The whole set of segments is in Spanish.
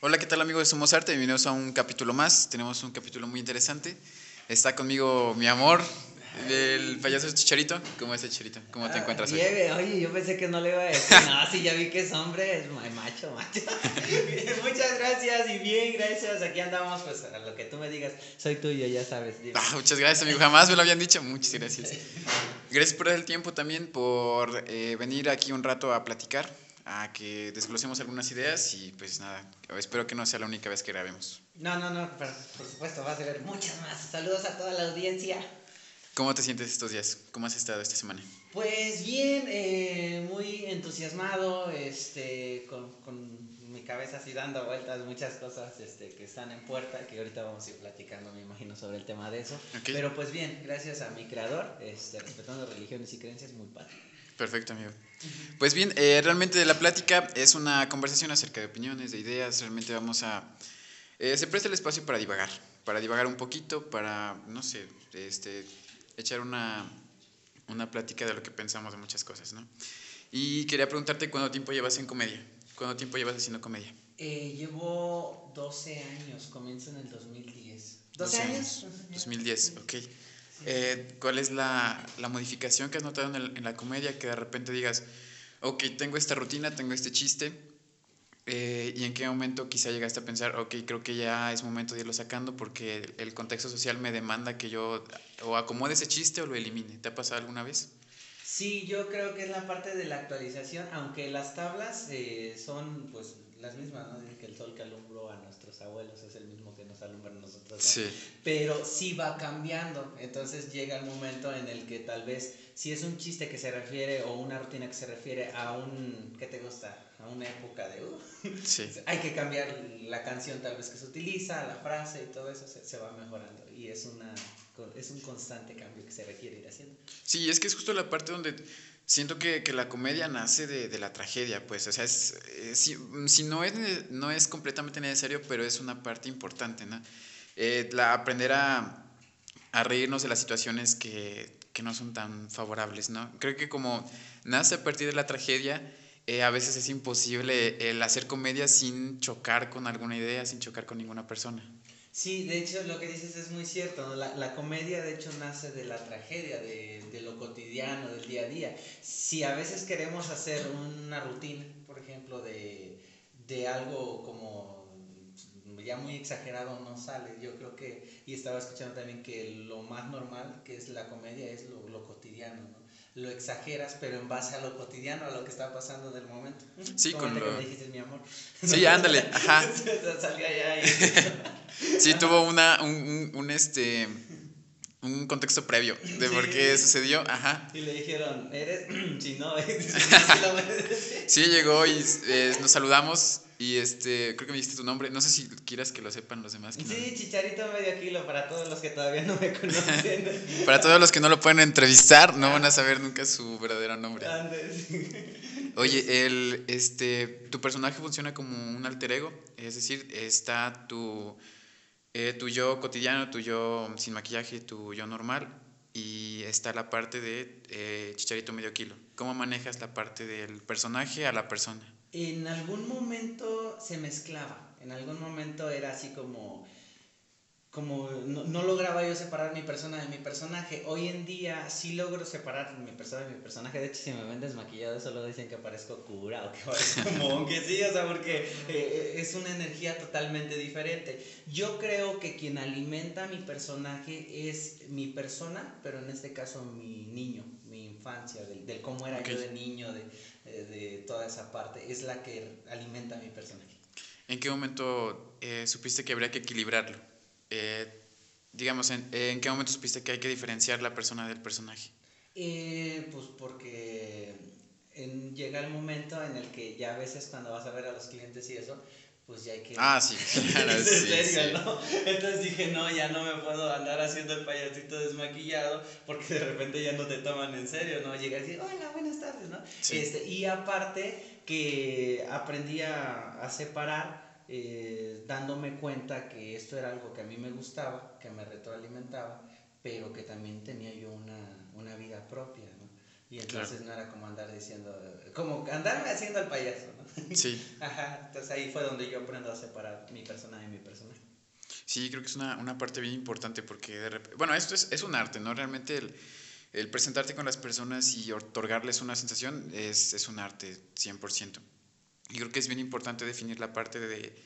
Hola, ¿qué tal amigos de Somos Arte? Bienvenidos a un capítulo más. Tenemos un capítulo muy interesante. Está conmigo mi amor, el payaso Chicharito. ¿Cómo es el Chicharito? ¿Cómo te Ah, encuentras hoy? Bien, oye, yo pensé que no le iba a decir. No, sí, ya vi que es hombre, es ma- macho, macho. Muchas gracias y bien, gracias. Aquí andamos, pues a lo que tú me digas. Soy tuyo, ya sabes. Ah, muchas gracias, amigo. Jamás me lo habían dicho. Muchas gracias. Gracias por el tiempo también, por eh, venir aquí un rato a platicar, a que desglosemos algunas ideas y pues nada, espero que no sea la única vez que grabemos. No, no, no, pero, por supuesto, vas a ver muchas más. Saludos a toda la audiencia. ¿Cómo te sientes estos días? ¿Cómo has estado esta semana? Pues bien, eh, muy entusiasmado, este, con, con mi cabeza así dando vueltas, muchas cosas este, que están en puerta, que ahorita vamos a ir platicando, me imagino, sobre el tema de eso. Ok. Pero pues bien, gracias a mi creador, este, respetando religiones y creencias, muy padre. Perfecto, amigo. Pues bien, eh, realmente la plática es una conversación acerca de opiniones, de ideas. Realmente vamos a... eh, se presta el espacio para divagar, para divagar un poquito, para, no sé, este, echar una, una plática de lo que pensamos de muchas cosas, ¿no? Y quería preguntarte cuánto tiempo llevas en comedia, cuánto tiempo llevas haciendo comedia. Eh, llevo 12 años, comienzo en el 2010. ¿12 12 años? 2010, ok. Eh, ¿Cuál es la, la modificación que has notado en, el- en la comedia que de repente digas, ok, tengo esta rutina, tengo este chiste, eh, y en qué momento quizá llegaste a pensar, ok, creo que ya es momento de irlo sacando porque el, el contexto social me demanda que yo o acomode ese chiste o lo elimine? ¿Te ha pasado alguna vez? Sí, yo creo que es la parte de la actualización, aunque las tablas eh, son pues las mismas, ¿no? Dicen que el sol que alumbró a nuestros abuelos es el mismo nos nosotros. ¿no? Sí, Pero sí va cambiando, entonces llega el momento en el que tal vez si es un chiste que se refiere o una rutina que se refiere a un, ¿qué te gusta? A una época de... uh, sí. hay que cambiar la canción tal vez que se utiliza, la frase y todo eso se, se va mejorando y es, una, es un constante cambio que se requiere ir haciendo. Sí, es que es justo la parte donde siento que, que la comedia nace de, de la tragedia, pues, o sea, es, eh, si, si no, es, no es completamente necesario, pero es una parte importante, ¿no? Eh, la, aprender a, a reírnos de las situaciones que, que no son tan favorables, ¿no? Creo que como nace a partir de la tragedia, eh, a veces es imposible el hacer comedia sin chocar con alguna idea, sin chocar con ninguna persona. Sí, de hecho lo que dices es muy cierto, la, la comedia de hecho nace de la tragedia, de, de lo cotidiano, del día a día. Si a veces queremos hacer una rutina, por ejemplo, de, de algo como ya muy exagerado no sale, yo creo que, y estaba escuchando también que lo más normal que es la comedia es lo, lo cotidiano, ¿no? Lo exageras, pero en base a lo cotidiano, a lo que está pasando del momento. Sí, con que lo- me dijiste mi amor. Sí, ándale, ajá. Salía ya y... Sí, tuvo una, un, un, un, este, un contexto previo de por qué sucedió, ajá. Y le dijeron, ¿eres? si no, es. Sí, llegó y eh, nos saludamos y este, creo que me dijiste tu nombre, no sé si quieras que lo sepan los demás. que no. Sí, chicharito medio kilo para todos los que todavía no me conocen. Para todos los que no lo pueden entrevistar, no van a saber nunca su verdadero nombre. Oye, el, este, tu personaje funciona como un alter ego, es decir, está tu, eh, tu yo cotidiano, tu yo sin maquillaje, tu yo normal, y está la parte de eh, Chicharito medio kilo. ¿Cómo manejas la parte del personaje a la persona? En algún momento se mezclaba. En algún momento era así como. Como no, no lograba yo separar mi persona de mi personaje. Hoy en día sí logro separar mi persona de mi personaje. De hecho, si me ven desmaquillado, solo dicen que parezco cura o que parezco monje, sí, o sea, porque eh, es una energía totalmente diferente. Yo creo que quien alimenta mi personaje es mi persona, pero en este caso mi niño, mi infancia, del, del cómo era yo de niño, de, de toda esa parte, es la que alimenta mi personaje. ¿En qué momento eh, supiste que habría que equilibrarlo? Eh, digamos, en, ¿en qué momento supiste que hay que diferenciar la persona del personaje? Eh, pues porque en- llega el momento en el que ya a veces cuando vas a ver a los clientes y eso, pues ya hay que... Ah, sí, claro, sí, serio, sí. ¿no? Entonces dije, no, ya no me puedo andar haciendo el payasito desmaquillado porque de repente ya no te toman en serio, ¿no? Llegar y decir, hola, buenas tardes, ¿no? Sí. Este, y aparte que aprendí a, a separar eh, dándome cuenta que esto era algo que a mí me gustaba, que me retroalimentaba, pero que también tenía yo una, una vida propia. Y entonces no era como andar diciendo, como andarme haciendo el payaso, ¿no? Sí. Ajá, entonces ahí fue donde yo aprendo a separar mi persona de mi personaje. Sí, creo que es una, una parte bien importante porque de repente, bueno, esto es, es un arte, ¿no? Realmente el, el, presentarte con las personas y otorgarles una sensación es, es un arte 100%. Y creo que es bien importante definir la parte de, de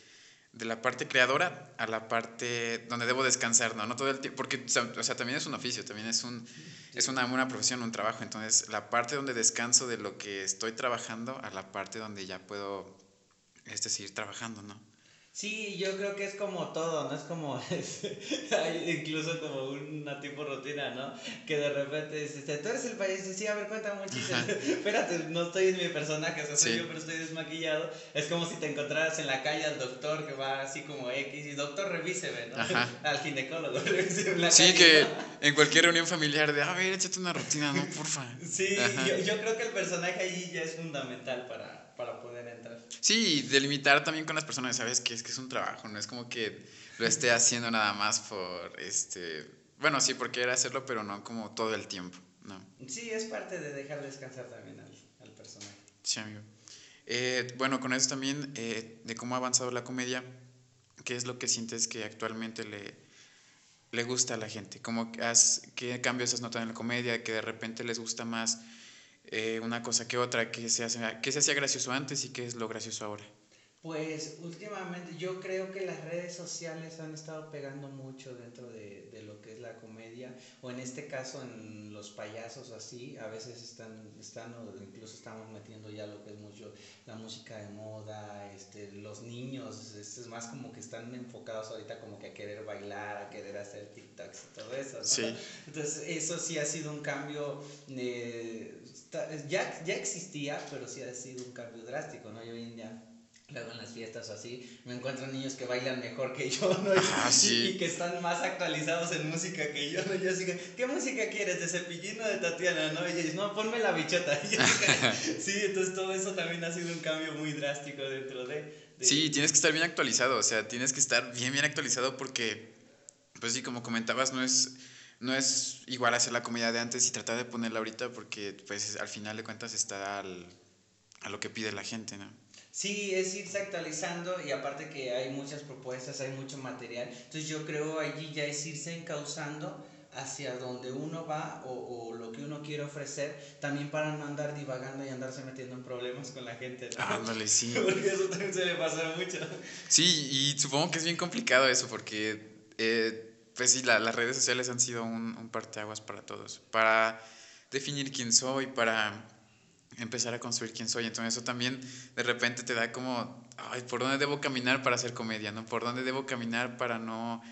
la parte creadora a la parte donde debo descansar, ¿no? No todo el tiempo, porque, o sea, también es un oficio, también es, un, es una, una profesión, un trabajo. Entonces, la parte donde descanso de lo que estoy trabajando a la parte donde ya puedo, este, seguir trabajando, ¿no? Sí, yo creo que es como todo, ¿no? Es como, hay incluso como una tipo rutina, ¿no? Que de repente dices, tú eres el payaso, sí, a ver, cuéntame un chiste. Espérate, no estoy en mi personaje, o sea, soy yo, pero estoy desmaquillado. Es como si te encontraras en la calle al doctor que va así como X y doctor, revíseme, ¿no? Al ginecólogo, revíseme la Sí, que en cualquier reunión familiar de, a ver, échate una rutina, ¿no? Porfa. Sí, yo, yo creo que el personaje ahí ya es fundamental para. Sí, delimitar también con las personas, sabes que es que es un trabajo, no es como que lo esté haciendo nada más por este, bueno, sí, porque era hacerlo, pero no como todo el tiempo, ¿no? Sí, es parte de dejar descansar también al, al personaje. Sí, amigo. Eh, bueno, con eso también eh, de cómo ha avanzado la comedia, ¿qué es lo que sientes que actualmente le, le gusta a la gente? ¿Cómo has, ¿Qué cambios has notado en la comedia? ¿Que de repente les gusta más eh, una cosa que otra, que se, hace, que se hacía gracioso antes y qué es lo gracioso ahora? Pues últimamente yo creo que las redes sociales han estado pegando mucho dentro de, de, lo que es la comedia, o en este caso en los payasos así, a veces están, están o incluso estamos metiendo ya lo que es mucho la música de moda, este, los niños, es más como que están enfocados ahorita como que a querer bailar, a querer hacer TikToks y todo eso. ¿no? Sí. Entonces eso sí ha sido un cambio, eh, ya, ya existía, pero sí ha sido un cambio drástico, ¿no? Y hoy en día luego en las fiestas o así, me encuentro niños que bailan mejor que yo, ¿no? Ah, sí. y, que están más actualizados en música que yo, ¿no? Yo así que, ¿qué música quieres? ¿De Cepillín o de Tatiana, no? Y dice, no, ponme la bichota. sí, entonces todo eso también ha sido un cambio muy drástico dentro de, de... Sí, tienes que estar bien actualizado, o sea, tienes que estar bien, bien actualizado porque, pues sí, como comentabas, no es no es igual hacer la comedia de antes y tratar de ponerla ahorita porque pues al final de cuentas está al, a lo que pide la gente, ¿no? Sí, es irse actualizando y aparte que hay muchas propuestas, hay mucho material. Entonces yo creo allí ya es irse encauzando hacia donde uno va o, o, lo que uno quiere ofrecer, también para no andar divagando y andarse metiendo en problemas con la gente. ¿no? Ándale, sí. porque eso también se le pasa mucho. Sí, y supongo que es bien complicado eso porque, eh, pues sí, la, las redes sociales han sido un, un parteaguas para todos, para definir quién soy, para empezar a construir quién soy. Entonces eso también de repente te da como, ay, ¿por dónde debo caminar para hacer comedia? ¿no? ¿Por dónde debo caminar para no,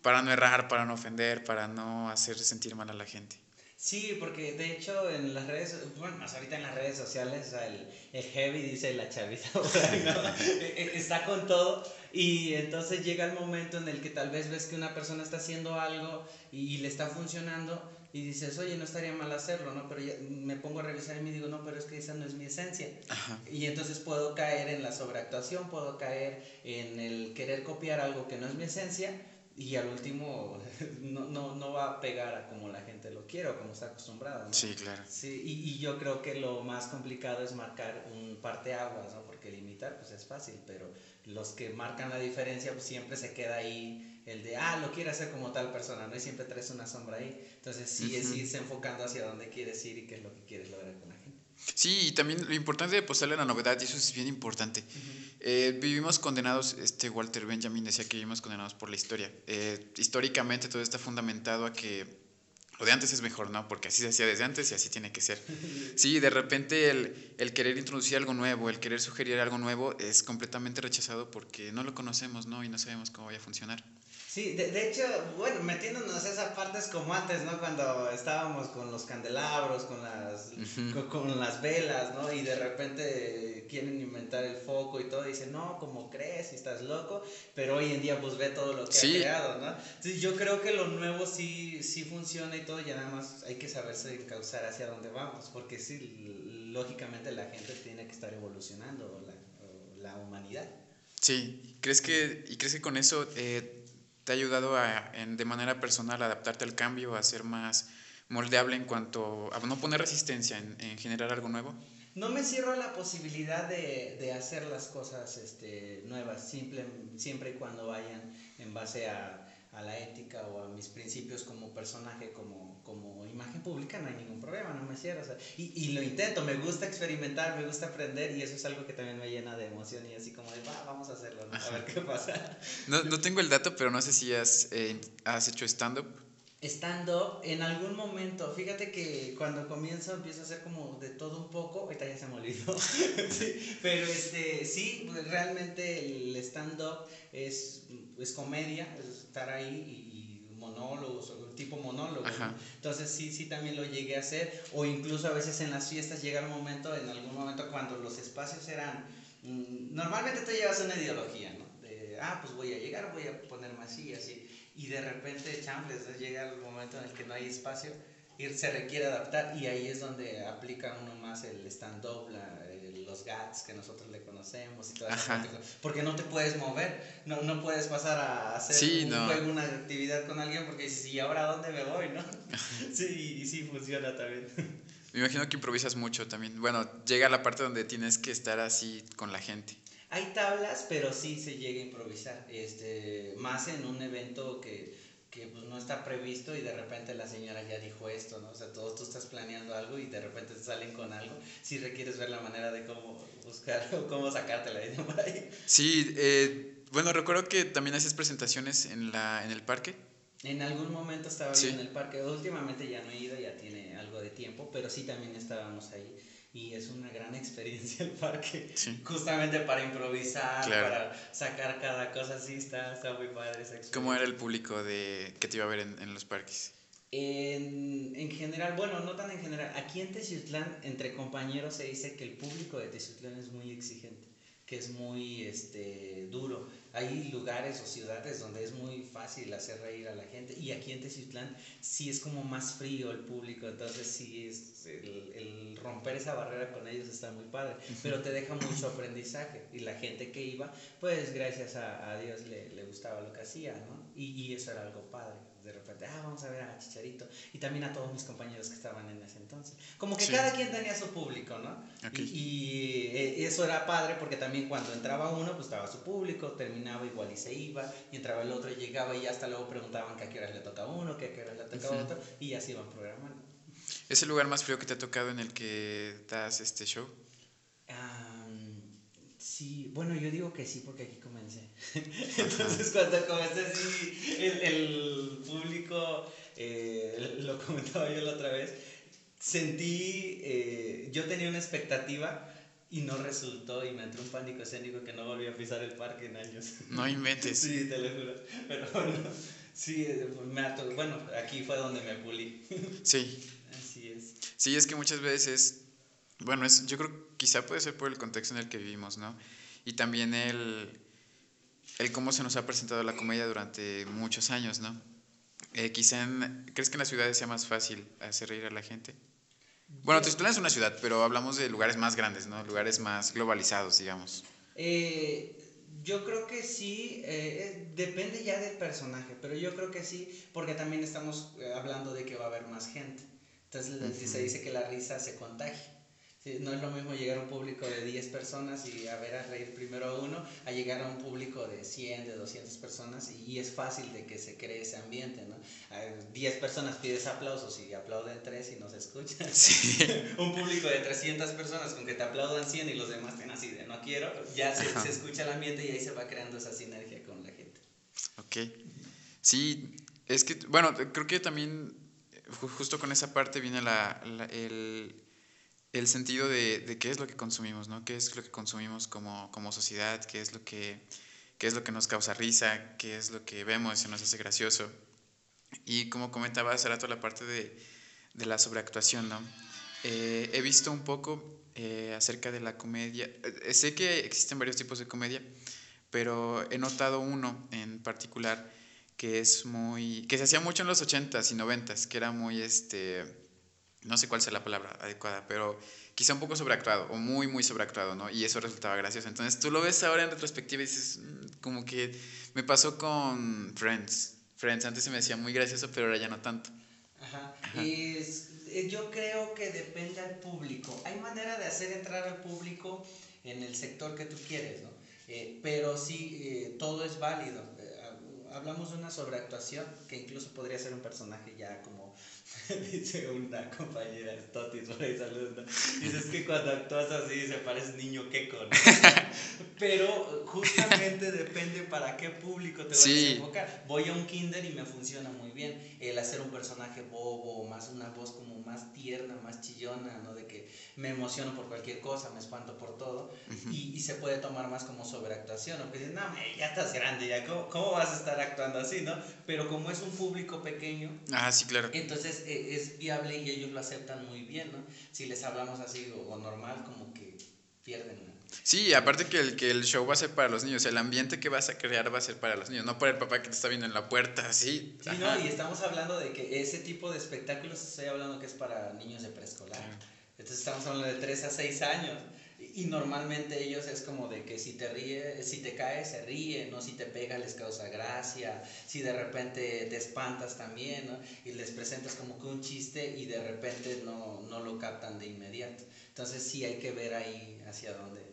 para no errar, para no ofender, para no hacer sentir mal a la gente? Sí, porque de hecho en las redes, bueno, más ahorita en las redes sociales, el, el heavy dice la chavita, ¿no? está con todo y entonces llega el momento en el que tal vez ves que una persona está haciendo algo y le está funcionando y dices, oye, no estaría mal hacerlo, ¿no? Pero ya me pongo a revisar y me digo, no, pero es que esa no es mi esencia. Ajá. Y entonces puedo caer en la sobreactuación, puedo caer en el querer copiar algo que no es mi esencia y al último no, no, no va a pegar a como la gente lo quiere o como está acostumbrada, ¿no? Sí, claro. Sí, y, y yo creo que lo más complicado es marcar un parteaguas, ¿no? Porque limitar, pues es fácil, pero los que marcan la diferencia, pues siempre se queda ahí el de, ah, lo quiere hacer como tal persona, ¿no? Y siempre traes una sombra ahí. Entonces sí uh -huh. es irse enfocando hacia dónde quieres ir y qué es lo que quieres lograr con la gente. Sí, y también lo importante de apostarle a la novedad, y eso es bien importante. Uh -huh. eh, vivimos condenados, este Walter Benjamin decía que vivimos condenados por la historia. Eh, históricamente todo está fundamentado a que lo de antes es mejor, ¿no? Porque así se hacía desde antes y así tiene que ser. Sí, de repente el, el, querer introducir algo nuevo, el querer sugerir algo nuevo es completamente rechazado porque no lo conocemos, ¿no? Y no sabemos cómo vaya a funcionar. Sí, de, de, hecho, bueno, metiéndonos esas partes como antes, ¿no? Cuando estábamos con los candelabros, con las, uh -huh. con, con, las velas, ¿no? Y de repente quieren inventar el foco y todo, y dicen, no, ¿cómo crees? Estás loco, pero hoy en día pues ve todo lo que sí. ha creado, ¿no? Entonces yo creo que lo nuevo sí, sí funciona y todo, ya nada más hay que saberse encauzar hacia dónde vamos, porque sí, lógicamente la gente tiene que estar evolucionando, la, la humanidad. Sí, ¿crees que, y crees que con eso... Eh, te ha ayudado a, de manera personal a adaptarte al cambio, a ser más, moldeable en cuanto a no poner resistencia en, generar algo nuevo? No me cierro a la posibilidad de, hacer las cosas este, nuevas, siempre y cuando vayan en base a, a la ética o a mis principios como personaje, como, como imagen pública, no hay ningún problema, no me cierro. O sea, y, y, lo intento, me gusta experimentar, me gusta aprender y eso es algo que también me llena de emoción y así como de, va, vamos a hacerlo, a ver qué pasa. No, no, tengo el dato, pero no sé si has, eh, has hecho stand-up. Stand-up, en algún momento, fíjate que cuando comienzo empiezo a hacer como de todo un poco, ahorita ya se me olvidó, sí, pero este, sí, realmente el stand-up es es comedia, es estar ahí y, monólogos, tipo monólogo. Entonces sí, sí también lo llegué a hacer, o incluso a veces en las fiestas llega el momento, en algún momento cuando los espacios eran, mm, normalmente tú llevas una ideología, ¿no? De, ah, pues voy a llegar, voy a ponerme así, así, y de repente, chambles, llega el momento en el que no hay espacio, y se requiere adaptar, y ahí es donde aplica uno más el stand-up, los GATS que nosotros le conocemos y todo eso. Porque no te puedes mover, no, no puedes pasar a hacer un juego, una actividad con alguien porque dices, ¿y ahora dónde me voy? ¿no? sí, y sí funciona también. Me imagino que improvisas mucho también. Bueno, llega la parte donde tienes que estar así con la gente. Hay tablas, pero sí se llega a improvisar. Este, más en un evento que que pues no está previsto y de repente la señora ya dijo esto, ¿no? O sea, todo tú estás planeando algo y de repente te salen con algo, si requieres ver la manera de cómo buscar o cómo sacártela. Sí, eh, bueno, recuerdo que también haces presentaciones en, la, en el parque. En algún momento estaba yo en el parque, últimamente ya no he ido, ya tiene algo de tiempo, pero sí también estábamos ahí y es una gran experiencia el parque, justamente para improvisar, para sacar cada cosa, así está, está muy padre esa ¿Cómo era el público de que te iba a ver en, en los parques? En, en, general, bueno, no tan en general, aquí en Teciutlán, entre compañeros se dice que el público de Teciutlán es muy exigente, que es muy este, duro hay lugares o ciudades donde es muy fácil hacer reír a la gente y aquí en Teciutlán sí es como más frío el público, entonces sí es el, romper esa barrera con ellos está muy padre, pero te deja mucho aprendizaje y la gente que iba, pues gracias a, a Dios le, le, gustaba lo que hacía, ¿no? Y, y eso era algo padre de repente, ah, vamos a ver a Chicharito. Y también a todos mis compañeros que estaban en ese entonces. Como que cada quien tenía su público, ¿no? Y, y, eh, eso era padre porque también cuando entraba uno, pues estaba su público, terminaba igual y se iba, y entraba el otro y llegaba y hasta luego preguntaban que a qué hora le tocaba uno, que a qué hora le tocaba otro, y así iban programando. ¿Es el lugar más frío que te ha tocado en el que das este show? sí, bueno, yo digo que sí porque aquí Entonces cuando comencé, sí, el, el público, eh, lo comentaba yo la otra vez, sentí, eh, yo tenía una expectativa y no resultó y me entró un pánico escénico que no volví a pisar el parque en años. No inventes. sí, te lo juro. Pero bueno, sí, me bueno, aquí fue donde me pulí. Sí. Así es. Sí, es que muchas veces, bueno, es, yo creo que quizá puede ser por el contexto en el que vivimos, ¿no? Y también el, el cómo se nos ha presentado la comedia durante muchos años, ¿no? Eh, quizá, ¿crees que en las ciudades sea más fácil hacer reír a la gente? Bueno, Tlaxcala es una ciudad, pero hablamos de lugares más grandes, ¿no? Lugares más globalizados, digamos. Eh, yo creo que sí, eh, depende ya del personaje, pero yo creo que sí, porque también estamos eh, hablando de que va a haber más gente. Entonces se dice que la risa se contagia no es lo mismo llegar a un público de 10 personas y a ver a reír primero a uno, a llegar a un público de 100, de 200 personas y, es fácil de que se cree ese ambiente, ¿no? 10 personas pides aplausos y aplauden 3 y no se escuchan. un público de 300 personas con que te aplaudan 100 y los demás estén así de no quiero, ya se, se, escucha el ambiente y ahí se va creando esa sinergia con la gente. Ok. Sí, es que, bueno, creo que también justo con esa parte viene la, el el sentido de, de, qué es lo que consumimos, ¿no? ¿Qué es lo que consumimos como, como sociedad? ¿Qué es, lo que, ¿Qué es lo que nos causa risa? ¿Qué es lo que vemos y nos hace gracioso? Y como comentaba hace rato la parte de, de la sobreactuación, ¿no? Eh, he visto un poco eh, acerca de la comedia. Eh, sé que existen varios tipos de comedia, pero he notado uno en particular que es muy... que se hacía mucho en los 80s y 90s, que era muy, este no sé cuál sea la palabra adecuada, pero quizá un poco sobreactuado o muy, muy sobreactuado, ¿no? Y eso resultaba gracioso. Entonces tú lo ves ahora en retrospectiva y dices, mm, como que me pasó con Friends. Friends antes se me decía muy gracioso, pero ahora ya no tanto. Ajá. Es, eh, yo creo que depende al público. Hay manera de hacer entrar al público en el sector que tú quieres, ¿no? Eh, pero sí, eh, todo es válido. hablamos de una sobreactuación que incluso podría ser un personaje ya como dice una compañera Totis por ahí saludos, dices que cuando actúas así se parece niño queco, ¿no? Pero justamente depende para qué público te vas a enfocar. Voy a un kinder y me funciona muy bien el hacer un personaje bobo, más una voz como más tierna, más chillona, ¿no? De que me emociono por cualquier cosa, me espanto por todo y, y, se puede tomar más como sobreactuación, ¿no? Porque dices, no, ya estás grande, ya, ¿cómo, ¿cómo, vas a estar actuando así, no? Pero como es un público pequeño, ah, sí, claro. entonces eh, es viable y ellos lo aceptan muy bien, ¿no? Si les hablamos así o, normal, como que pierden. Sí, aparte que el, que el show va a ser para los niños, el ambiente que vas a crear va a ser para los niños, no para el papá que te está viendo en la puerta, así. Sí, no, y estamos hablando de que ese tipo de espectáculos estoy hablando que es para niños de preescolar. Entonces estamos hablando de 3 a 6 años. Y normalmente ellos es como de que si te ríe, si te cae, se ríe, ¿no? Si te pega, les causa gracia. Si de repente te espantas también, ¿no? Y les presentas como que un chiste y de repente no, no lo captan de inmediato. Entonces sí hay que ver ahí hacia dónde.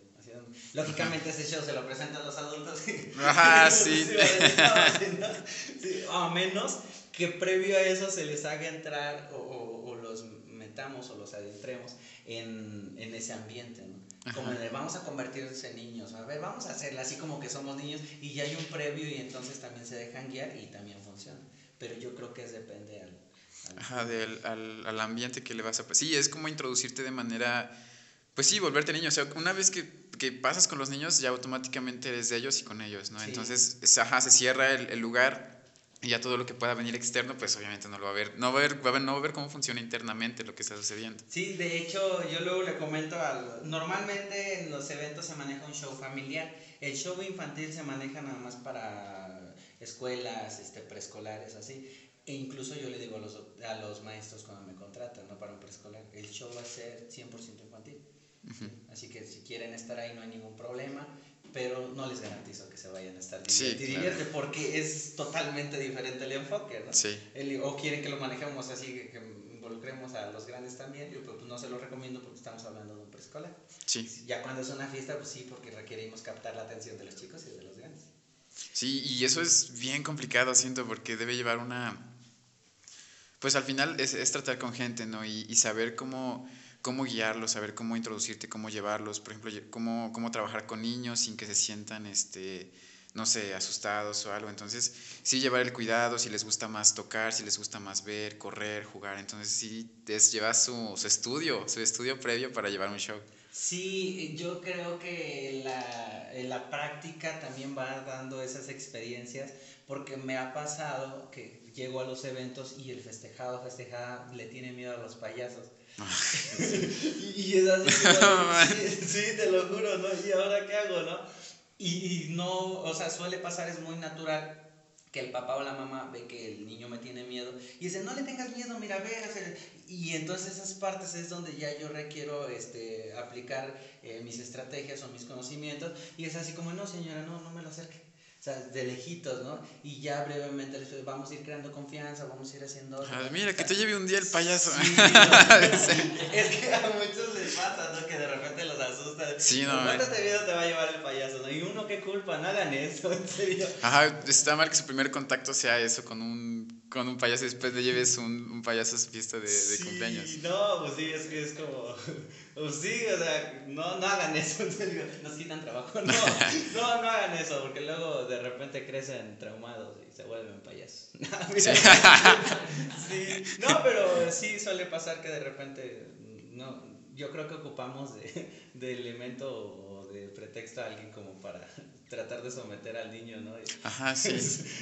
Lógicamente ese show se lo presentan los adultos. Ajá, sí. sí. A menos que previo a eso se les haga entrar o, o, o los metamos o los adentremos en, en ese ambiente, ¿no? Como de vamos a convertirse en niños, a ver, vamos a hacerla así como que somos niños y ya hay un previo y entonces también se dejan guiar y también funciona. Pero yo creo que es depende al... Ajá, del, al, al, ambiente que le vas a... Sí, es como introducirte de manera... Pues sí, volverte niño. O sea, una vez que, que pasas con los niños, ya automáticamente eres de ellos y con ellos, ¿no? Entonces, ajá, se cierra el, el lugar y ya todo lo que pueda venir externo, pues obviamente no lo va a ver, no va a ver, va a ver, no va a ver cómo funciona internamente lo que está sucediendo. Sí, de hecho yo luego le comento al, normalmente en los eventos se maneja un show familiar, el show infantil se maneja nada más para escuelas, este, preescolares, así, e incluso yo le digo a los, a los maestros cuando me contratan, no para un preescolar, el show va a ser 100% infantil. Así que si quieren estar ahí no hay ningún problema pero no les garantizo que se vayan a estar divierte porque es totalmente diferente el enfoque, ¿no? Sí. o quieren que lo manejemos así, que, involucremos a los grandes también, yo pues, no se lo recomiendo porque estamos hablando de un preescolar. Sí. Ya cuando es una fiesta, pues sí, porque requerimos captar la atención de los chicos y de los grandes. Sí, y eso es bien complicado, siento, porque debe llevar una... Pues al final es, es tratar con gente, ¿no? Y, y saber cómo cómo guiarlos, saber cómo introducirte, cómo llevarlos, por ejemplo, cómo, cómo trabajar con niños sin que se sientan, este, no sé, asustados o algo. Entonces, sí llevar el cuidado, si les gusta más tocar, si les gusta más ver, correr, jugar. Entonces, sí es llevar su, su estudio, su estudio previo para llevar un show. Sí, yo creo que la, la práctica también va dando esas experiencias, porque me ha pasado que llego a los eventos y el festejado, festejada, le tiene miedo a los payasos. Y, es así, sí, te lo juro, ¿no? ¿Y ahora qué hago, no? Y, no, o sea, suele pasar, es muy natural que el papá o la mamá ve que el niño me tiene miedo y dice, no le tengas miedo, mira, ve, y entonces esas partes es donde ya yo requiero este, aplicar eh, mis estrategias o mis conocimientos y es así como, no señora, no, no me lo acerque sea, de lejitos, ¿no? Y ya brevemente les vamos a ir creando confianza, vamos a ir haciendo... Ah, mira, que te lleve un día el payaso. es que a muchos les pasa, ¿no? Que de repente los asusta. Sí, no. ¿Cuánto miedo te va a llevar el payaso, no? Y uno, ¿qué culpa? No hagan eso, en serio. Ajá, está mal que su primer contacto sea eso, con un, con un payaso y después le lleves un, un payaso a su fiesta de, de sí, cumpleaños. no, pues sí, es que es como... Pues sí, o sea, no, no hagan eso, nos quitan trabajo. No, no, no hagan eso, porque luego de repente crecen traumados y se vuelven payasos. sí. No, pero sí suele pasar que de repente, no, yo creo que ocupamos de, de elemento o de pretexto a alguien como para tratar de someter al niño, ¿no? Ajá, sí.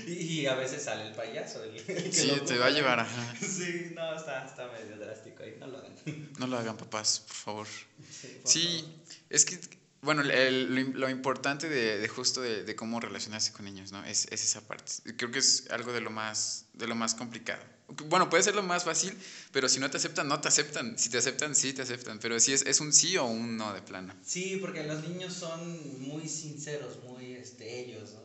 Y, a veces sale el payaso. El, sí, te va a llevar, ajá. Sí, no, está, está medio drástico ahí, no lo hagan. No lo hagan, papás, por favor. Sí, es que bueno, el, lo, importante de, de justo de, de, cómo relacionarse con niños, ¿no? Es, es, esa parte. Creo que es algo de lo más, de lo más complicado. Bueno, puede ser lo más fácil, pero si no te aceptan, no te aceptan. Si te aceptan, sí te aceptan. Pero si es, es un sí o un no de plano. Sí, porque los niños son muy sinceros, muy este, ellos, ¿no?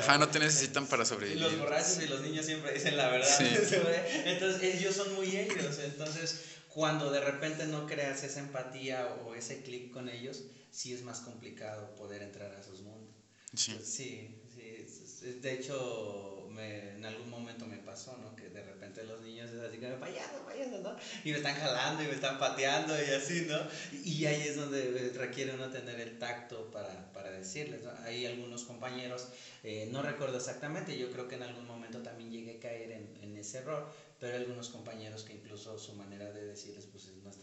Ajá, no te necesitan para sobrevivir. Los borrachos y los niños siempre dicen la verdad. Sí. Entonces, ellos son muy ellos. Entonces, cuando de repente no creas esa empatía o ese clic con ellos, sí es más complicado poder entrar a sus mundos. Sí. sí, sí. De hecho, me, en algún momento me pasó, ¿no? Que de repente los niños es así como, payaso, payaso, ¿no? Y me están jalando y me están pateando y así, ¿no? Y ahí es donde requiere uno tener el tacto para, para decirles, ¿no? Hay algunos compañeros, eh, no recuerdo exactamente, yo creo que en algún momento también llegué a caer en, en ese error, pero hay algunos compañeros que incluso su manera de decirles pues no es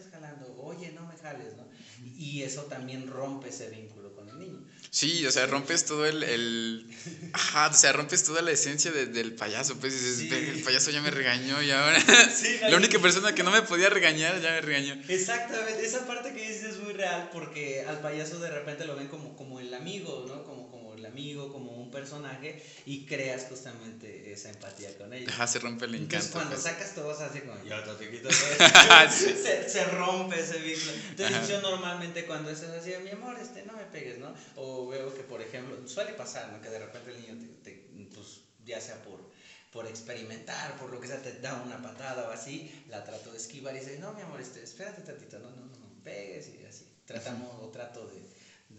estás jalando, oye, no me jales, ¿no? Y eso también rompe ese vínculo con el niño. Sí, o sea, rompes todo el, el... Ajá, o sea, rompes toda la esencia de, del payaso, pues dices, el payaso ya me regañó y ahora... Sí, la única persona que no me podía regañar ya me regañó. Exactamente, esa parte que dices es muy real porque al payaso de repente lo ven como, como el amigo, ¿no? Como, como el amigo, como un personaje y creas justamente esa empatía con ellos. Ajá, se rompe el encanto. Entonces cuando pues. sacas todo así como, yo te quito se, se, rompe ese vínculo. Entonces yo normalmente cuando es así, mi amor, este, no me pegues, ¿no? O veo que, por ejemplo, suele pasar, ¿no? Que de repente el niño te, pues, ya sea por por experimentar, por lo que sea, te da una patada o así, la trato de esquivar y dice, no, mi amor, este, espérate tantito, no, no, no, no pegues y así. Tratamos o trato de,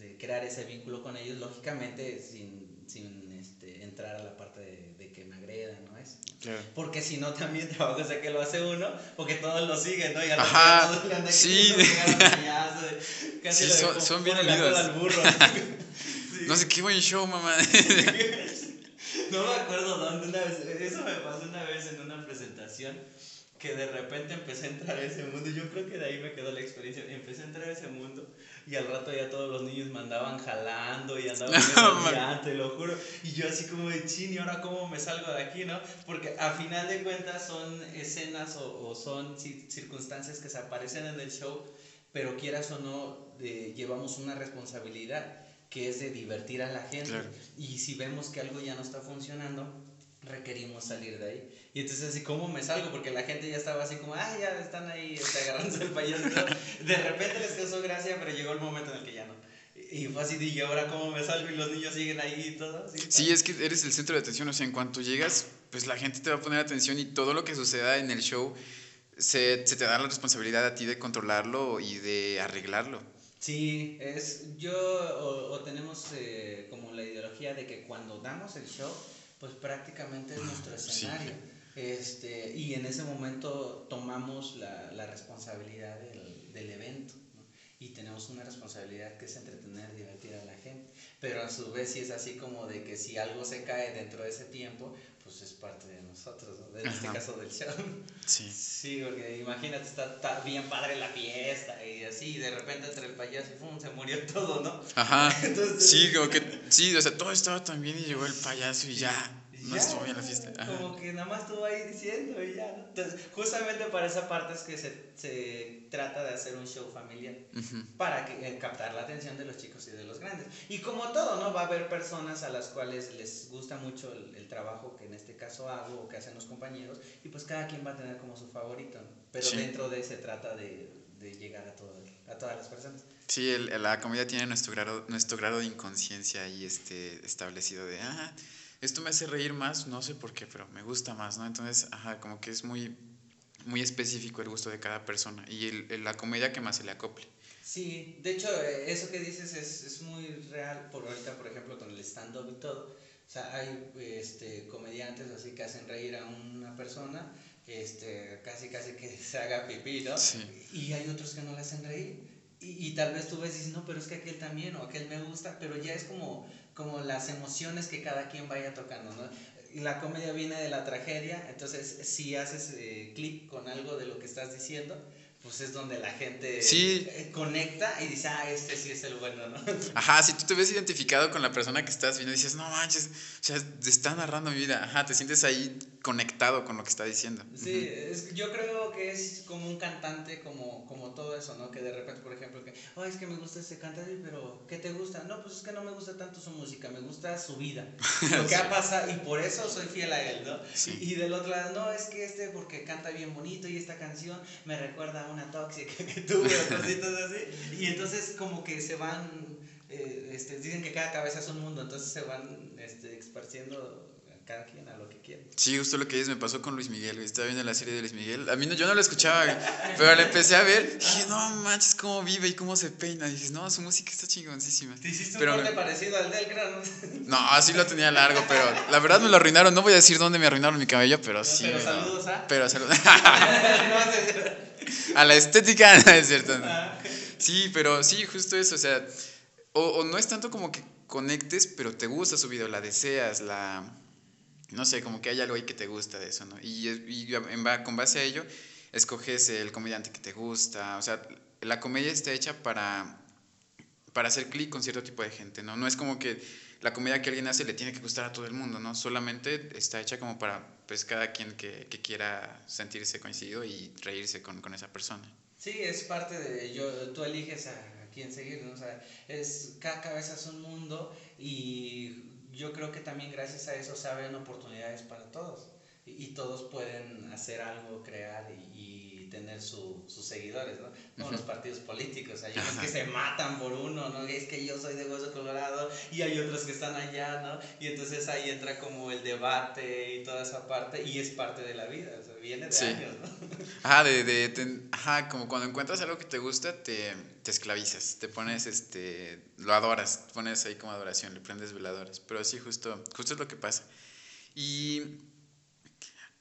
de crear ese vínculo con ellos, lógicamente sin, sin este, entrar a la parte de, de que me agredan, ¿no es? Porque si no, también trabajo sé que lo hace uno, porque todos lo siguen, ¿no? Y a Ajá, todos le andan sí. casi sí, son, son bien unidos. Al burro. sí. No sé qué buen show, mamá. no me acuerdo dónde una vez, eso me pasó una vez en una presentación que de repente empecé a entrar a ese mundo. Yo creo que de ahí me quedó la experiencia. Empecé a entrar a ese mundo y al rato ya todos los niños me andaban jalando y andaban no, te lo juro. Y yo así como de chin, ¿y ahora cómo me salgo de aquí, no? Porque a final de cuentas son escenas o, o son circunstancias que se aparecen en el show, pero quieras o no, llevamos una responsabilidad que es de divertir a la gente. Y si vemos que algo ya no está funcionando, requerimos salir de ahí. Y entonces así, ¿cómo me salgo? Porque la gente ya estaba así como, ah, ya están ahí este, agarrándose el payaso. De repente les causó gracia, pero llegó el momento en el que ya no. Y fue así, y ahora cómo me salgo y los niños siguen ahí y todo. Sí, es que eres el centro de atención, o sea, en cuanto llegas, pues la gente te va a poner atención y todo lo que suceda en el show se, se te da la responsabilidad a ti de controlarlo y de arreglarlo. Sí, es yo o, tenemos eh, como la ideología de que cuando damos el show, pues prácticamente es nuestro escenario. Este, y en ese momento tomamos la, la responsabilidad del, del evento. Y tenemos una responsabilidad que es entretener, divertir a la gente. Pero a su vez, si es así como de que si algo se cae dentro de ese tiempo, pues es parte de nosotros, ¿no? en este caso del show. Sí. Sí, porque imagínate, está, bien padre la fiesta y así, y de repente entre el payaso y ¡pum! se murió todo, ¿no? Ajá. sí, como que, sí, o sea, todo estaba tan bien y llegó el payaso y ya no estuvo bien la fiesta. Como que nada más estuvo ahí diciendo y ya. Entonces, justamente para esa parte es que se, se trata de hacer un show familiar para que, eh, captar la atención de los chicos y de los grandes. Y como todo, ¿no? Va a haber personas a las cuales les gusta mucho el, el, trabajo que en este caso hago o que hacen los compañeros y pues cada quien va a tener como su favorito, Pero dentro de se trata de, de llegar a, todo, a todas las personas. Sí, el, la comedia tiene nuestro grado, nuestro grado de inconsciencia ahí este, establecido de, ah, esto me hace reír más, no sé por qué, pero me gusta más, ¿no? Entonces, ajá, como que es muy, muy específico el gusto de cada persona y el, la comedia que más se le acople. Sí, de hecho, eh, eso que dices es, es muy real, por ahorita, por ejemplo, con el stand-up y todo. O sea, hay este, comediantes así que hacen reír a una persona, este, casi casi que se haga pipí, ¿no? Sí. Y hay otros que no le hacen reír. Y, y, tal vez tú ves y dices, no, pero es que aquel también, o aquel me gusta, pero ya es como como las emociones que cada quien vaya tocando, ¿no? La comedia viene de la tragedia, entonces si haces eh, clic con algo de lo que estás diciendo, pues es donde la gente eh, conecta y dice, ah, este sí es el bueno, ¿no? Ajá, si tú te ves identificado con la persona que estás viendo, dices, no manches, o sea, te está narrando mi vida, ajá, te sientes ahí conectado con lo que está diciendo. Sí, es, yo creo que es como un cantante, como, como todo eso, ¿no? Que de repente, por ejemplo, que, oh, es que me gusta ese cantante, pero ¿qué te gusta? No, pues es que no me gusta tanto su música, me gusta su vida, lo que ha pasado, y por eso soy fiel a él, ¿no? Sí. Y, del otro lado, no, es que este porque canta bien bonito y esta canción me recuerda a una tóxica que tuve o cositas así. Y entonces como que se van, eh, este, dicen que cada cabeza es un mundo, entonces se van este, esparciendo cada quien a lo que quiere. Sí, justo lo que dices me pasó con Luis Miguel, Estaba viendo la serie de Luis Miguel. A mí no, yo no lo escuchaba, pero la empecé a ver. Dije, no manches, cómo vive y cómo se peina. Y dices, no, su música está chingoncísima. ¿Te hiciste pero un corte parecido al del cráneo? No, así lo tenía largo, pero la verdad me lo arruinaron. No voy a decir dónde me arruinaron mi cabello, pero sí. Pero saludos a. Pero saludos. a la estética, es cierto. Ah. Sí, pero sí, justo eso. O sea, o, o no es tanto como que conectes, pero te gusta su video, la deseas, la no sé, como que hay algo ahí que te gusta de eso, ¿no? Y, y con base a ello, escoges el comediante que te gusta, o sea, la comedia está hecha para, para hacer clic con cierto tipo de gente, ¿no? No es como que la comedia que alguien hace le tiene que gustar a todo el mundo, ¿no? Solamente está hecha como para, pues, cada quien que, que quiera sentirse coincidido y reírse con, con, esa persona. Sí, es parte de, yo, tú eliges a, quién seguir, ¿no? O sea, es, cada cabeza es un mundo y yo creo que también gracias a eso se abren oportunidades para todos. Y, todos pueden hacer algo, crear y, tener sus seguidores, ¿no? Como los partidos políticos, hay unos que se matan por uno, ¿no? Es que yo soy de Hueso Colorado y hay otros que están allá, ¿no? Y entonces ahí entra como el debate y toda esa parte y es parte de la vida, o sea, viene de años, ¿no? Ajá, de, de ajá, como cuando encuentras algo que te gusta, te, te esclavizas, te pones, este, lo adoras, pones ahí como adoración, le prendes veladores, pero sí, justo, justo es lo que pasa. Y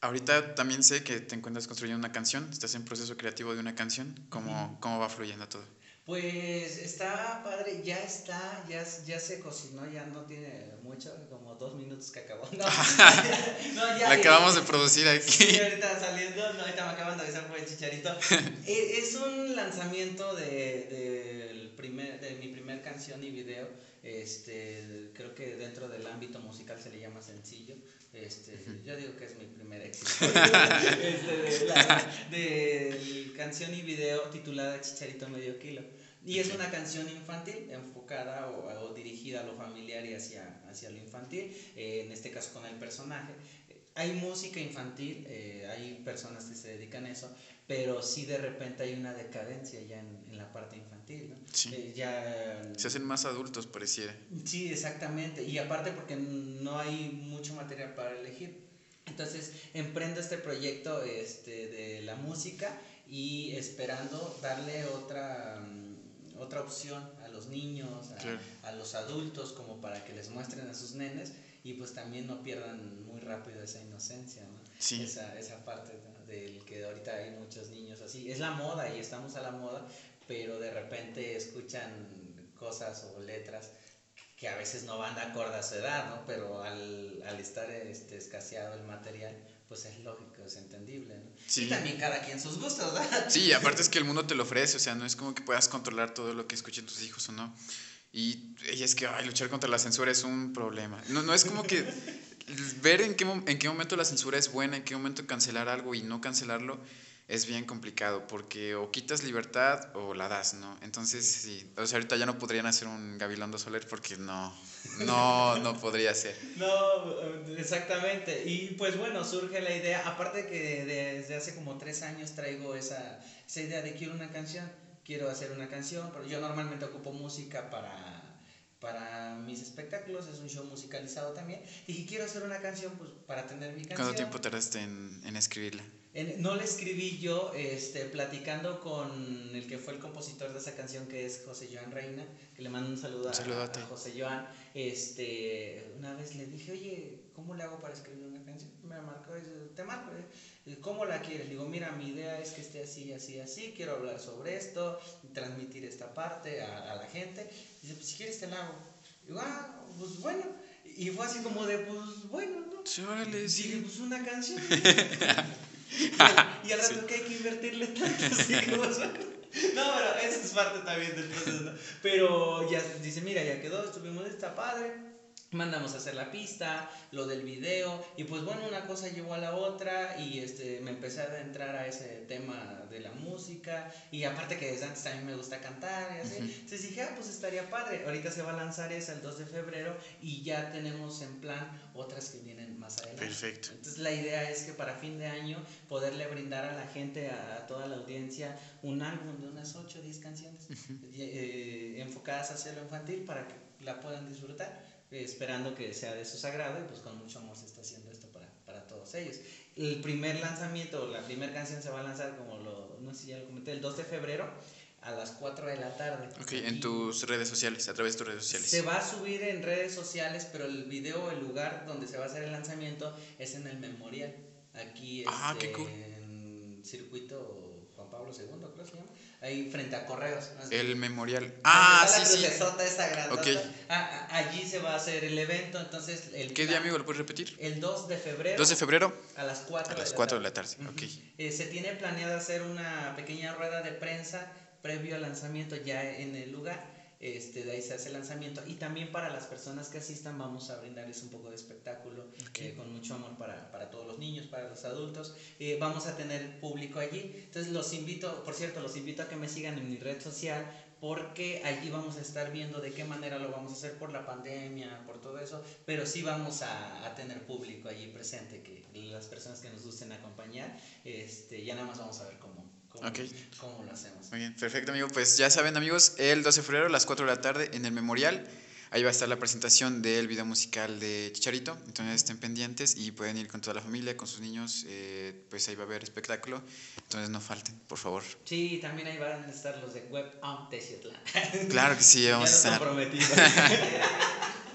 Ahorita también sé que te encuentras construyendo una canción, estás en proceso creativo de una canción, ¿cómo, cómo va fluyendo todo? Pues está padre, ya está, ya, ya se cocinó, ya no tiene mucho, como dos minutos que acabó. No, no ya, La acabamos de producir aquí. Sí, ahorita saliendo, no, ahorita me acaban de avisar por el chicharito. E, es un lanzamiento de, de, primer, de mi primer canción y video, este, creo que dentro del ámbito musical se le llama sencillo. Este, yo digo que es mi primer éxito. este, de, canción y video titulada Chicharito Medio Kilo. Y es una canción infantil enfocada o, dirigida a lo familiar y hacia, hacia lo infantil, eh, en este caso con el personaje. Hay música infantil, eh, hay personas que se dedican a eso, pero sí de repente hay una decadencia ya en, en la parte infantil. ¿no? Sí. Eh, ya, se hacen más adultos, pareciera. Sí, exactamente. Y aparte porque no hay mucho material para elegir. Entonces emprendo este proyecto este, de la música y esperando darle otra, mm, otra opción a los niños, a, a los adultos, como para que les muestren a sus nenes y pues también no pierdan muy rápido esa inocencia, ¿no? Sí. Esa, esa parte del que ahorita hay muchos niños así. Es la moda y estamos a la moda, pero de repente escuchan cosas o letras que a veces no van de acuerdo a su edad, ¿no? Pero al, al estar este, escaseado el material, pues es lógico, es entendible, ¿no? Sí. Y también cada quien sus gustos, ¿verdad? Sí, aparte es que el mundo te lo ofrece, o sea, no es como que puedas controlar todo lo que escuchen tus hijos o no. Y, es que ay, luchar contra la censura es un problema. No, no es como que ver en qué, en qué momento la censura es buena, en qué momento cancelar algo y no cancelarlo es bien complicado porque o quitas libertad o la das, ¿no? Entonces, sí, o sea, ahorita ya no podrían hacer un Gabilondo Soler porque no, no, no podría ser. No, exactamente. Y pues bueno, surge la idea, aparte que desde hace como tres años traigo esa, esa idea de quiero una canción quiero hacer una canción, pero yo normalmente ocupo música para, para mis espectáculos, es un show musicalizado también. Y quiero hacer una canción pues, para tener mi canción. ¿Cuánto tiempo tardaste en, en escribirla? no la escribí yo, este, platicando con el que fue el compositor de esa canción, que es José Joan Reina, que le mando un saludo, a, a, José Joan. Este, una vez le dije, oye, ¿cómo le hago para escribir una canción? Me marcó, te marco. ¿eh? ¿Cómo la quieres? Digo, mira, mi idea es que esté así, así, así, quiero hablar sobre esto, transmitir esta parte a, la gente. Dice, pues si quieres te la hago. Digo, ah, pues bueno. Y fue así como de, pues bueno, ¿no? Sí, Dije, pues una canción. y, al rato que hay que invertirle tanto, así como No, pero esa es parte también del proceso. Pero ya dice, mira, ya quedó, estuvimos, está padre mandamos a hacer la pista, lo del video, y pues bueno, una cosa llevó a la otra, y este, me empecé a adentrar a ese tema de la música, y aparte que desde antes también me gusta cantar, y así, entonces dije, ah, pues estaría padre, ahorita se va a lanzar esa el 2 de febrero, y ya tenemos en plan otras que vienen más adelante. Perfecto. Entonces la idea es que para fin de año poderle brindar a la gente, a, toda la audiencia, un álbum de unas 8 o 10 canciones eh, enfocadas hacia lo infantil para que la puedan disfrutar esperando que sea de su sagrado y pues con mucho amor se está haciendo esto para, para todos ellos. El primer lanzamiento, la primera canción se va a lanzar como lo, no sé si ya lo comenté, el 2 de febrero a las 4 de la tarde. Ok, en tus redes sociales, a través de tus redes sociales. Se va a subir en redes sociales, pero el video, el lugar donde se va a hacer el lanzamiento es en el memorial. Aquí ah, qué cool. en circuito Juan Pablo II, creo que se llama ahí frente a Correos. El memorial. Ah, sí, sí. esa okay. Ah, ah, allí se va a hacer el evento, entonces... El ¿Qué día, amigo, lo puedes repetir? El 2 de febrero. 2 de febrero. A las 4 a las 4 de la tarde, ok. Eh, se tiene planeado hacer una pequeña rueda de prensa previo al lanzamiento ya en el lugar este, de ahí se hace el lanzamiento. Y también para las personas que asistan vamos a brindarles un poco de espectáculo eh, con mucho amor para, para, todos los niños, para los adultos. Eh, vamos a tener público allí. Entonces los invito, por cierto, los invito a que me sigan en mi red social porque allí vamos a estar viendo de qué manera lo vamos a hacer por la pandemia, por todo eso, pero sí vamos a, a tener público allí presente, que las personas que nos gusten acompañar, este, ya nada más vamos a ver cómo, ¿Cómo, lo hacemos? Muy bien, perfecto, amigo. Pues ya saben, amigos, el 12 de febrero a las 4 de la tarde en el Memorial. Ahí va a estar la presentación del video musical de Chicharito. Entonces estén pendientes y pueden ir con toda la familia, con sus niños. Eh, pues ahí va a haber espectáculo. Entonces no falten, por favor. Sí, también ahí van a estar los de Web on Claro que sí, vamos a estar.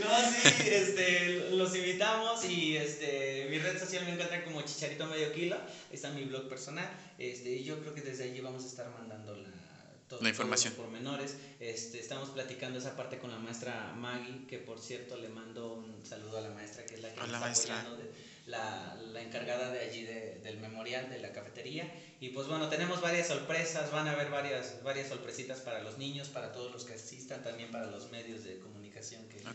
No, sí, este, los invitamos y este, mi red social me encuentra como Chicharito Medio Kilo, está mi blog personal, este, y yo creo que desde allí vamos a estar mandando la, la información. por menores. Este, estamos platicando esa parte con la maestra Maggie, que por cierto le mando un saludo a la maestra, que es la que Hola, está maestra. la, la, encargada de allí de, del memorial, de la cafetería. Y pues bueno, tenemos varias sorpresas, van a haber varias, varias sorpresitas para los niños, para todos los que asistan, también para los medios de comunicación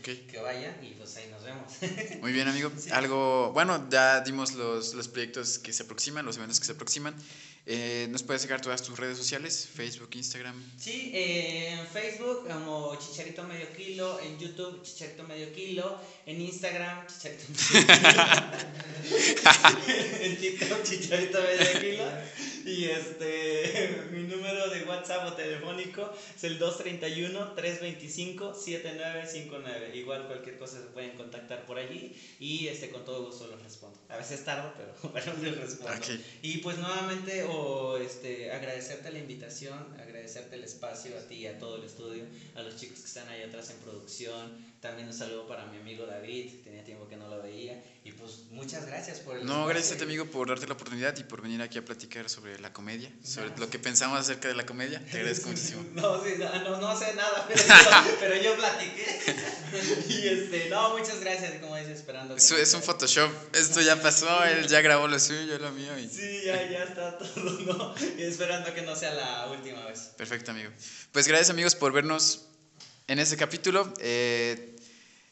que, que vayan y pues ahí nos vemos. Muy bien, amigo. Algo, bueno, ya dimos los, los proyectos que se aproximan, los eventos que se aproximan. Eh, ¿Nos puedes dejar todas tus redes sociales? Facebook, Instagram. Sí, eh, en Facebook como Chicharito Medio Kilo, en YouTube Chicharito Medio Kilo, en Instagram Chicharito Medio Kilo, en TikTok Chicharito Medio Kilo y este mi número de WhatsApp o telefónico es el 231-325-7959. Igual cualquier cosa se pueden contactar por allí y este con todo gusto los respondo. A veces tardo, pero bueno, les respondo. Y pues nuevamente este, agradecerte la invitación, agradecerte el espacio a ti y a todo el estudio, a los chicos que están ahí atrás en producción. También un saludo para mi amigo David, tenía tiempo que no lo veía. Y pues muchas gracias por el No, gracias a ti amigo por darte la oportunidad y por venir aquí a platicar sobre la comedia, sobre lo que pensamos acerca de la comedia. Te agradezco muchísimo. no, sí, no, no, sé nada, pero yo, platiqué. y este, no, muchas gracias, como dices, esperando. Eso es un Photoshop, esto ya pasó, él ya grabó lo suyo, yo lo mío. Y... Sí, ya, ya está todo, ¿no? Y esperando que no sea la última vez. Perfecto, amigo. Pues gracias amigos por vernos en este capítulo. Eh,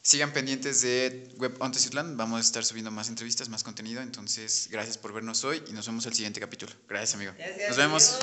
Sigan pendientes de Web on Vamos a estar subiendo más entrevistas, más contenido. Entonces, gracias por vernos hoy y nos vemos el siguiente capítulo. Gracias, amigo. nos vemos.